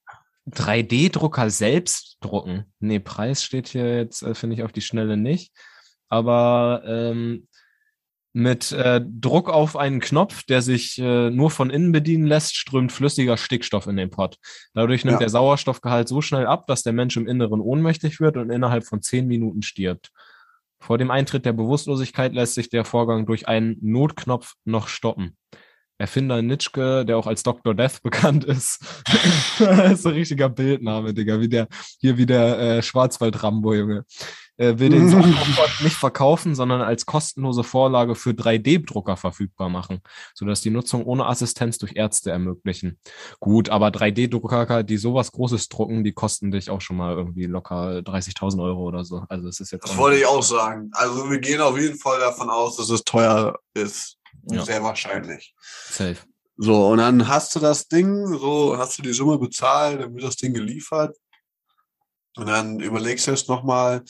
3D-Drucker selbst drucken. Nee, Preis steht hier jetzt, äh, finde ich, auf die Schnelle nicht. Aber ähm, mit äh, Druck auf einen Knopf, der sich äh, nur von innen bedienen lässt, strömt flüssiger Stickstoff in den Pott. Dadurch nimmt Ja. der Sauerstoffgehalt so schnell ab, dass der Mensch im Inneren ohnmächtig wird und innerhalb von zehn Minuten stirbt. Vor dem Eintritt der Bewusstlosigkeit lässt sich der Vorgang durch einen Notknopf noch stoppen. Erfinder Nitschke, der auch als Dr. Death bekannt ist. das ist ein richtiger Bildname, Digga, wie der, hier wie der äh, Schwarzwald-Rambo, Junge. Äh, will den Software nicht verkaufen, sondern als kostenlose Vorlage für 3D-Drucker verfügbar machen, sodass die Nutzung ohne Assistenz durch Ärzte ermöglichen. Gut, aber 3D-Drucker, die sowas Großes drucken, die kosten dich auch schon mal irgendwie locker 30.000 Euro oder so. Also es ist jetzt Das wollte ich auch sagen. Also wir gehen auf jeden Fall davon aus, dass es teuer ist. Ja. Sehr wahrscheinlich. safe. So, und dann hast du das Ding, so hast du die Summe bezahlt, dann wird das Ding geliefert. Und dann überlegst du es nochmal,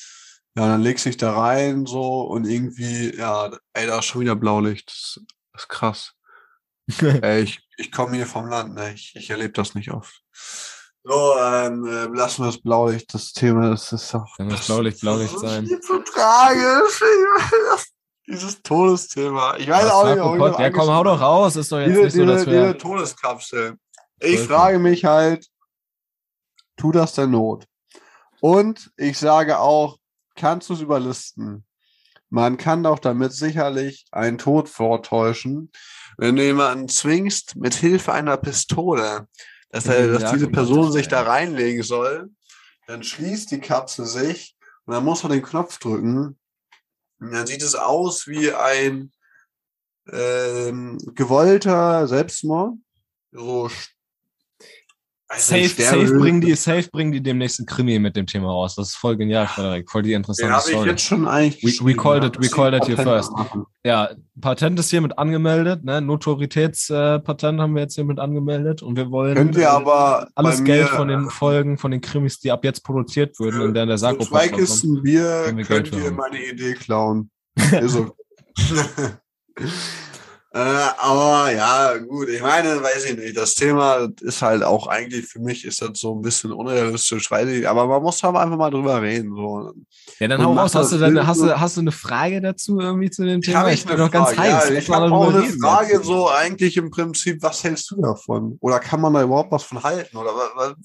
ja, dann legst du dich da rein, so, und irgendwie, ja, ey, da ist schon wieder Blaulicht. Das das ist krass. ey, ich, ich komme hier vom Land, ne? Ich, ich erlebe das nicht oft. So, ähm, äh, lassen wir das Blaulicht, das Thema, das ist doch. Dann muss Blaulicht Blaulicht das sein. ist viel zu tragisch. Dieses Todesthema. Ich weiß Was, auch nicht, ob ich Ja, komm, hau doch raus. Ist doch jetzt diese, nicht so, dass diese, diese wir. Todeskapsel. Ich Sollte. frage mich halt, tut das der Not? Und ich sage auch, kannst du es überlisten? Man kann doch damit sicherlich einen Tod vortäuschen, wenn du jemanden zwingst, mit Hilfe einer Pistole, dass, er, dass diese um Person sich da reinlegen soll, dann schließt die Kapsel sich und dann muss man den Knopf drücken. Und dann sieht es aus wie ein ähm, gewollter Selbstmord. So also Safe, safe, bringen die, safe bringen die demnächst ein Krimi mit dem Thema raus. Das ist voll genial, Frederik. Voll die interessante ich Story. jetzt schon eigentlich. We- we called ja. it- we ich called it here first. machen. Ja, Patent ist hiermit angemeldet, ne? Notoritätspatent haben wir jetzt hiermit angemeldet und wir wollen Könnt ihr äh, aber alles Geld mir, von den Folgen, von den Krimis, die ab jetzt produziert würden, in der der Sarko Kisten Bier könnt ihr meine Idee klauen. Äh, aber ja, gut, ich meine, weiß ich nicht. Das Thema ist halt auch eigentlich für mich ist das so ein bisschen unrealistisch, weiß ich, aber man muss aber einfach mal drüber reden. So. Ja, dann hau raus. Hast du, Bild hast, du, hast du eine Frage dazu irgendwie zu dem Thema? Hab bin eine doch ganz heiß. Ja, ich habe auch eine Frage jetzt. so eigentlich im Prinzip, was hältst du davon? Oder kann man da überhaupt was von halten? Oder was,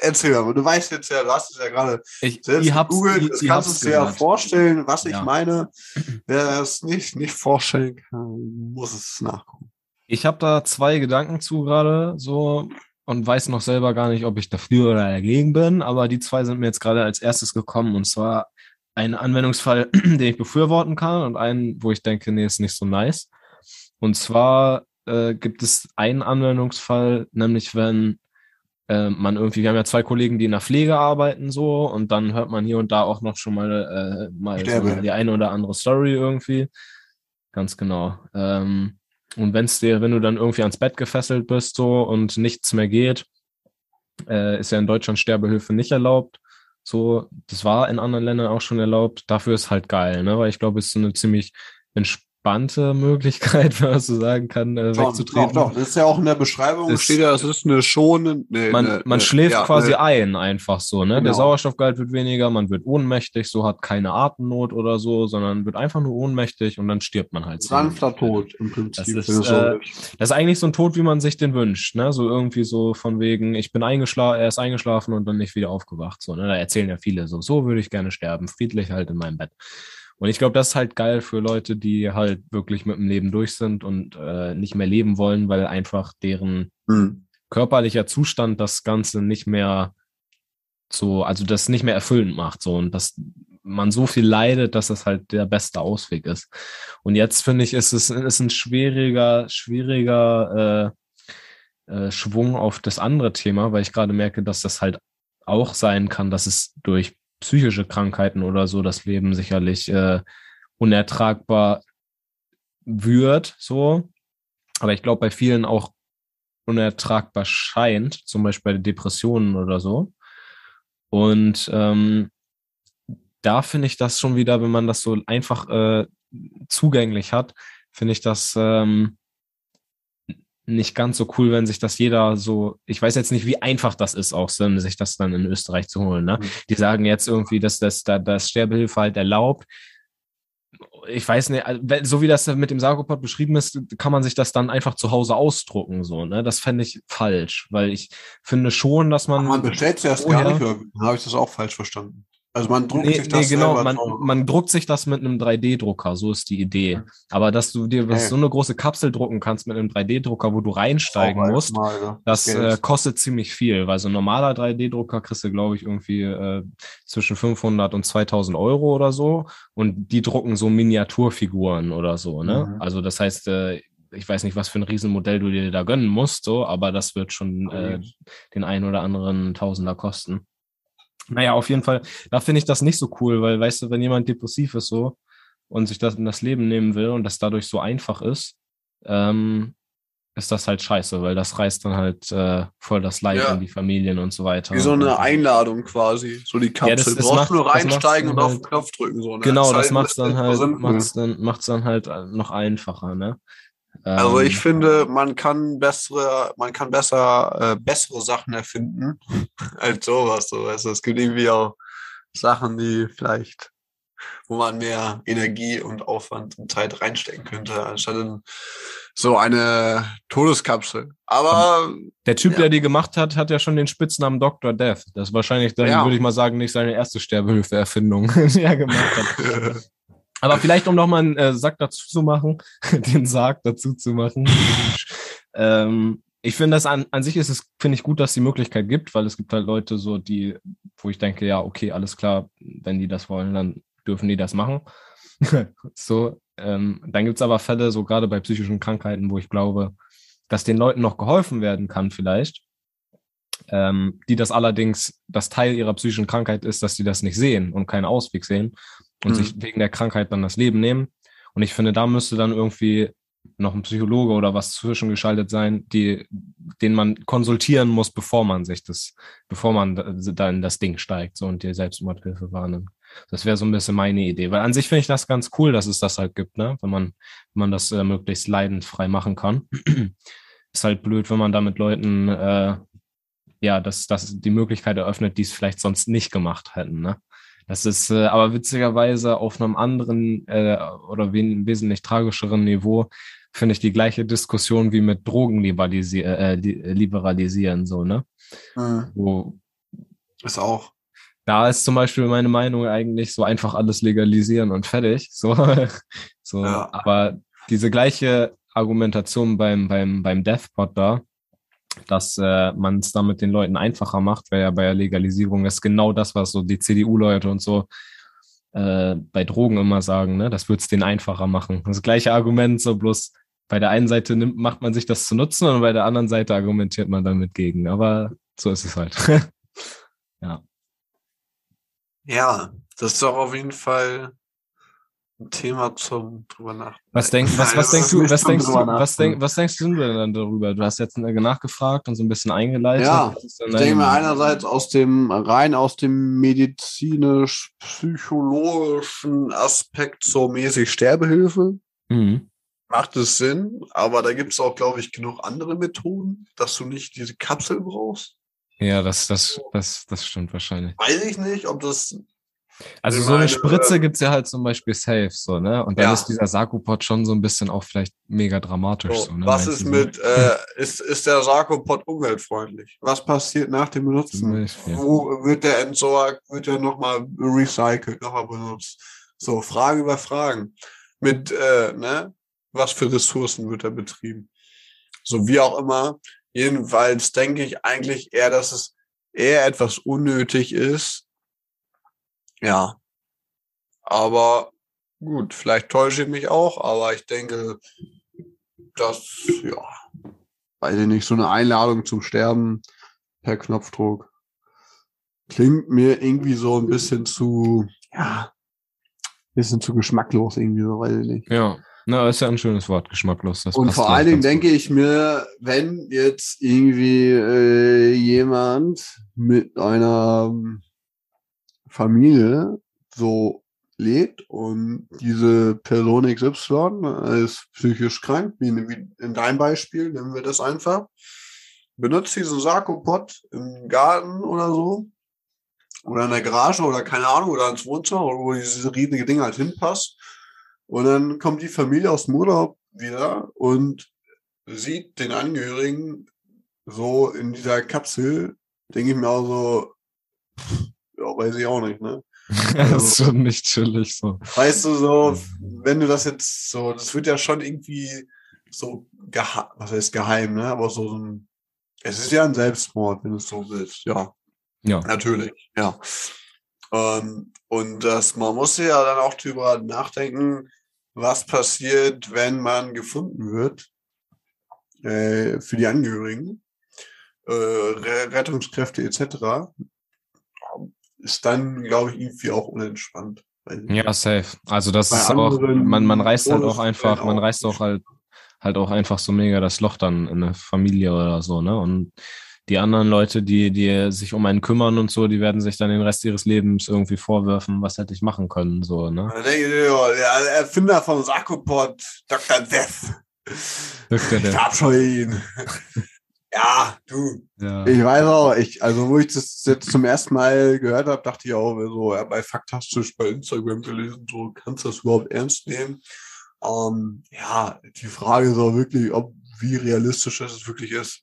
erzähl mal, du weißt jetzt ja, du hast es ja gerade Ich, selbst ich gegoogelt, ich, ich kannst es dir ja vorstellen, was ich Ja. meine. Wer es nicht, nicht vorstellen kann, muss es nachgucken. Ich habe da zwei Gedanken zu gerade so und weiß noch selber gar nicht, ob ich dafür oder dagegen bin, aber die zwei sind mir jetzt gerade als erstes gekommen und zwar ein Anwendungsfall, den ich befürworten kann und einen, wo ich denke, nee, ist nicht so nice. Und zwar äh, gibt es einen Anwendungsfall, nämlich wenn äh, man irgendwie, wir haben ja zwei Kollegen, die in der Pflege arbeiten so und dann hört man hier und da auch noch schon mal, äh, mal so die eine oder andere Story irgendwie. Ganz genau. Ähm, und wenn's dir, wenn du dann irgendwie ans Bett gefesselt bist so und nichts mehr geht, äh, ist ja in Deutschland Sterbehilfe nicht erlaubt. So, das war in anderen Ländern auch schon erlaubt. Dafür ist halt geil, ne? Weil ich glaube, es ist so eine ziemlich entspannte Möglichkeit, wenn man so sagen kann, äh, Doch, wegzutreten. Doch, doch. Das ist ja auch in der Beschreibung, Ist- steht ja, es ist eine schonende. Nee, Man, eine, man schläft ja, quasi eine, ein, einfach so, ne? Der Genau. Sauerstoffgehalt wird weniger, man wird ohnmächtig, so hat keine Atemnot oder so, sondern wird einfach nur ohnmächtig und dann stirbt man halt. sanfter Tod im Prinzip. Das ist, so äh. Das ist eigentlich so ein Tod, wie man sich den wünscht, ne? So irgendwie so von wegen, ich bin eingeschlafen, er ist eingeschlafen und dann nicht wieder aufgewacht, so, ne? Da erzählen ja viele so, so würde ich gerne sterben, friedlich halt in meinem Bett. Und ich glaube, das ist halt geil für Leute, die halt wirklich mit dem Leben durch sind und äh, nicht mehr leben wollen, weil einfach deren Hm. körperlicher Zustand das Ganze nicht mehr so, also das nicht mehr erfüllend macht, so und dass man so viel leidet, dass das halt der beste Ausweg ist. Und jetzt finde ich, ist es ist ein schwieriger, schwieriger äh, äh, Schwung auf das andere Thema, weil ich gerade merke, dass das halt auch sein kann, dass es durch psychische Krankheiten oder so das Leben sicherlich äh, unertragbar wird, so. Aber ich glaube, bei vielen auch unertragbar scheint, zum Beispiel bei Depressionen oder so. Und ähm, da finde ich das schon wieder, wenn man das so einfach äh, zugänglich hat, finde ich das ähm, nicht ganz so cool, wenn sich das jeder so, ich weiß jetzt nicht, wie einfach das ist, auch so, sich das dann in Österreich zu holen. Ne? Mhm. Die sagen jetzt irgendwie, dass das, das, das Sterbehilfe halt erlaubt. Ich weiß nicht, also, so wie das mit dem Sarkopod beschrieben ist, kann man sich das dann einfach zu Hause ausdrucken, so, ne? Das fände ich falsch, weil ich finde schon, dass man. Aber man bestellt es erst gar nicht, oder habe ich das auch falsch verstanden? Also man druckt nee, sich das nee, genau, man, man, druckt sich das mit einem 3D-Drucker, so ist die Idee. Aber dass du dir okay. so eine große Kapsel drucken kannst mit einem 3D-Drucker, wo du reinsteigen musst, mal, ja. das äh, kostet ziemlich viel, weil so ein normaler 3D-Drucker kriegst du, glaube ich, irgendwie äh, zwischen 500 und 2000 Euro oder so und die drucken so Miniaturfiguren oder so, ne? Mhm. Also das heißt, äh, ich weiß nicht, was für ein Riesenmodell du dir da gönnen musst, so, aber das wird schon äh, den einen oder anderen Tausender kosten. Naja, auf jeden Fall, da finde ich das nicht so cool, weil, weißt du, wenn jemand depressiv ist so und sich das in das Leben nehmen will und das dadurch so einfach ist, ähm, ist das halt scheiße, weil das reißt dann halt äh, voll das Leid ja. in die Familien und so weiter. Wie so eine Einladung quasi, so die Kapsel. Ja, das, das du brauchst nur reinsteigen und halt, auf den Knopf drücken. So, ne? Genau, das, das macht es dann halt, macht's dann, macht's dann halt noch einfacher, ne? Also ich ähm, finde, man kann bessere, man kann besser äh, bessere Sachen erfinden als sowas. So. Also es gibt irgendwie auch Sachen, die vielleicht, wo man mehr Energie und Aufwand und Zeit reinstecken könnte, anstatt in so eine Todeskapsel. Aber der Typ, ja. der die gemacht hat, hat ja schon den Spitznamen Dr. Death. Das ist wahrscheinlich, dann ja. würde ich mal sagen, nicht seine erste Sterbehilfe-Erfindung, die er gemacht hat. Aber vielleicht, um nochmal einen äh, Sack dazu zu machen, den Sarg dazu zu machen. ähm, ich finde das an, an sich ist es, finde ich gut, dass es die Möglichkeit gibt, weil es gibt halt Leute so, die, wo ich denke, ja, okay, alles klar, wenn die das wollen, dann dürfen die das machen. so, ähm, dann gibt es aber Fälle, so gerade bei psychischen Krankheiten, wo ich glaube, dass den Leuten noch geholfen werden kann, vielleicht. Ähm, die das allerdings das Teil ihrer psychischen Krankheit ist, dass sie das nicht sehen und keinen Ausweg sehen und mhm. sich wegen der Krankheit dann das Leben nehmen. Und ich finde, da müsste dann irgendwie noch ein Psychologe oder was zwischengeschaltet sein, die, den man konsultieren muss, bevor man sich das, bevor man da in das Ding steigt so und die Selbstmordhilfe wahrnimmt. Das wäre so ein bisschen meine Idee. Weil an sich finde ich das ganz cool, dass es das halt gibt, ne? Wenn man, wenn man das äh, möglichst leidensfrei machen kann. Ist halt blöd, wenn man da mit Leuten äh, ja, dass das die Möglichkeit eröffnet, die es vielleicht sonst nicht gemacht hätten, ne? Das ist äh, aber witzigerweise auf einem anderen äh, oder wen, wesentlich tragischeren Niveau finde ich die gleiche Diskussion wie mit Drogen liberalisi äh, liberalisieren, so, ne? Mhm. Wo, ist auch. Da ist zum Beispiel meine Meinung eigentlich so einfach alles legalisieren und fertig. So, so. Ja. aber diese gleiche Argumentation beim, beim, beim Deathpot da, dass äh, man es damit den Leuten einfacher macht, weil ja bei der Legalisierung ist genau das, was so die CDU-Leute und so äh, bei Drogen immer sagen, ne? Das wird es denen einfacher machen. Das gleiche Argument, so bloß bei der einen Seite nimmt, macht man sich das zu nutzen und bei der anderen Seite argumentiert man damit gegen. Aber so ist es halt. ja. Ja, das ist doch auf jeden Fall ein Thema zum drüber nach. Was denkst, was, was denkst du, was denkst du, was, denk, was denkst du denn dann darüber? Du hast jetzt nachgefragt und so ein bisschen eingeleitet. Ja, ich denke mir einerseits aus dem, rein aus dem medizinisch-psychologischen Aspekt so mäßig Sterbehilfe. Mhm. Macht es Sinn, aber da gibt es auch, glaube ich, genug andere Methoden, dass du nicht diese Kapsel brauchst. Ja, das, das, das, das stimmt wahrscheinlich. Weiß ich nicht, ob das also so eine Spritze gibt's ja halt zum Beispiel safe, so, ne? Und dann ja. ist dieser Sarkopod schon so ein bisschen auch vielleicht mega dramatisch. So, so ne? Was ist mit, äh, ist, ist der Sarkopod umweltfreundlich? Was passiert nach dem Benutzen? Wo wird der entsorgt? Wird der nochmal recycelt, nochmal benutzt? So, Fragen über Fragen. Mit, äh, ne? Was für Ressourcen wird er betrieben? So wie auch immer. Jedenfalls denke ich eigentlich eher, dass es eher etwas unnötig ist, ja. Aber gut, vielleicht täusche ich mich auch, aber ich denke, dass, ja, weiß ich nicht, so eine Einladung zum Sterben per Knopfdruck klingt mir irgendwie so ein bisschen zu, ja, bisschen zu geschmacklos irgendwie, so weiß ich nicht. Ja. Na, ist ja ein schönes Wort, geschmacklos. Das und vor allen Dingen denke ich mir, wenn jetzt irgendwie äh, jemand mit einer Familie so lebt und diese Person XY ist psychisch krank, wie in, deinem Beispiel, nehmen wir das einfach, benutzt diesen Sarkopod im Garten oder so oder in der Garage oder keine Ahnung oder ins Wohnzimmer, wo diese riesige Ding halt hinpasst. Und dann kommt die Familie aus dem Urlaub wieder und sieht den Angehörigen so in dieser Kapsel, denke ich mir auch so, weiß ich auch nicht, ne? das ist schon nicht chillig so. Weißt du, so, wenn du das jetzt so, das wird ja schon irgendwie so geheim, was heißt geheim, ne? Aber so, so ein, es ist ja ein Selbstmord, wenn du es so willst, ja. Ja. Natürlich, ja. Ähm, und das, man muss ja dann auch drüber nachdenken, was passiert, wenn man gefunden wird äh, für die Angehörigen, äh, Rettungskräfte etc. Ist dann, glaube ich, irgendwie auch unentspannt. Ja, safe. Also das ist auch, man, man reißt halt auch einfach, man reißt auch halt, halt auch einfach so mega das Loch dann in eine Familie oder so, ne? Und die anderen Leute, die, die sich um einen kümmern und so, die werden sich dann den Rest ihres Lebens irgendwie vorwerfen, was hätte ich machen können, so, ne? Der Erfinder vom Sarkopod, Dr. Death. Dr. Death. Ich verabscheue ihn. ja, du. Ja. Ich weiß auch, ich, also wo ich das jetzt zum ersten Mal gehört habe, dachte ich auch so, ja, bei Faktastisch bei Instagram gelesen, so, kannst du das überhaupt ernst nehmen? Ähm, ja, die Frage ist auch wirklich, ob, wie realistisch es wirklich ist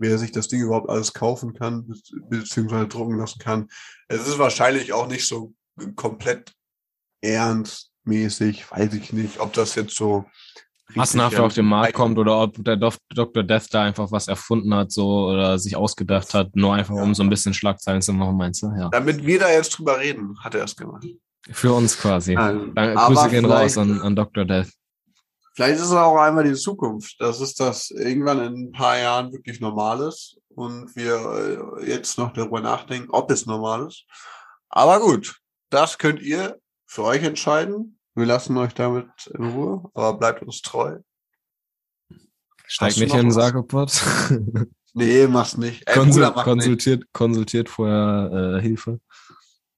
wer sich das Ding überhaupt alles kaufen kann, beziehungsweise drucken lassen kann. Es ist wahrscheinlich auch nicht so komplett ernstmäßig, weiß ich nicht, ob das jetzt so massenhaft auf den Markt kommt oder ob der Dr. Death da einfach was erfunden hat so oder sich ausgedacht hat, nur einfach ja. um so ein bisschen Schlagzeilen zu machen, meinst du? Ja. Damit wir da jetzt drüber reden, hat er es gemacht. Für uns quasi. Nein, Grüße gehen raus an, an Dr. Death. Vielleicht ist es auch einmal die Zukunft, dass es das irgendwann in ein paar Jahren wirklich normal ist und wir äh, jetzt noch darüber nachdenken, ob es normal ist. Aber gut, das könnt ihr für euch entscheiden. Wir lassen euch damit in Ruhe, aber bleibt uns treu. Steigt nicht in den Sarkopod. nee, mach's nicht. Ey, Konsul Bruder, konsultiert, nicht. konsultiert vorher äh, Hilfe.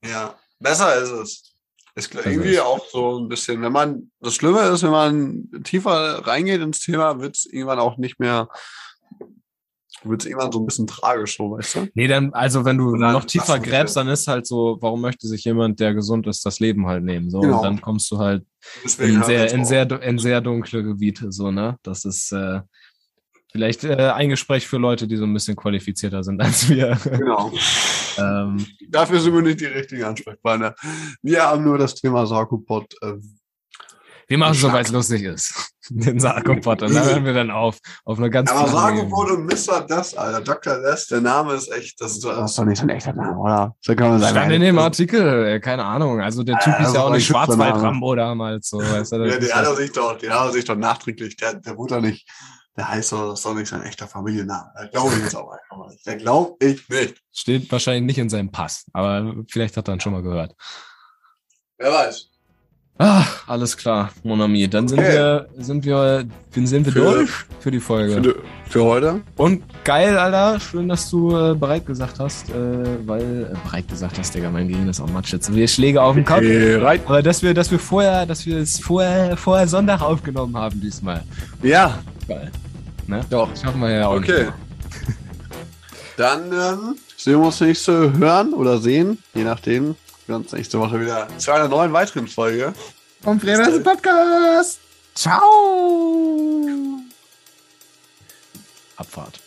Ja, besser ist es. Ist irgendwie auch so ein bisschen, wenn man, das Schlimme ist, wenn man tiefer reingeht ins Thema, wird es irgendwann auch nicht mehr, wird es irgendwann so ein bisschen tragisch, so, weißt du? Nee, dann, also wenn du dann, noch tiefer gräbst, dann ist halt so, warum möchte sich jemand, der gesund ist, das Leben halt nehmen, so, genau. und dann kommst du halt Deswegen in sehr, in sehr, in sehr dunkle Gebiete, so, ne? Das ist, äh, Vielleicht äh, ein Gespräch für Leute, die so ein bisschen qualifizierter sind als wir. Genau. ähm, Dafür sind wir nicht die richtigen Ansprechpartner. Wir haben nur das Thema Sarkopod. Äh, wir machen es so, weil es lustig ist. Den Sarkopod. Und da hören wir dann auf. Auf eine ganz Aber Sarkopod und Mr. Das, Alter. Dr. Das, der Name ist echt. Das ist, das ist doch nicht so ein echter Name, oder? So kann man sagen. Stand in dem Artikel. Keine Ahnung. Also der Typ äh, ist ja auch nicht Schwarzwald-Rambo damals. So, weißt du, ja, den hat er sich doch, den hat er sich doch nachträglich. Der, der wurde doch nicht der heißt doch, das soll nicht sein echter Familienname. Da glaube ich jetzt auch einfach nicht. Der glaube ich nicht. Steht wahrscheinlich nicht in seinem Pass, aber vielleicht hat er ihn schon mal gehört. Wer weiß. Ah, alles klar, Monami. Dann sind okay. wir, sind wir, sind wir für, durch für die Folge. Für, für, heute. Und geil, Alter. Schön, dass du äh, bereit gesagt hast, äh, weil, äh, bereit gesagt hast, Digga, mein Gehirn ist auch Matsch jetzt. Wir Schläge auf den Kopf. Bereit. Aber dass wir, dass wir vorher, dass wir es vorher, vorher Sonntag aufgenommen haben diesmal. Ja. Geil. Ne? Doch. Das schaffen wir ja auch okay. Dann ähm, sehen wir uns nächste hören oder sehen, je nachdem. Wir uns nächste Woche wieder zu einer neuen weiteren Folge. Vom Fredags Podcast. Ciao. Abfahrt.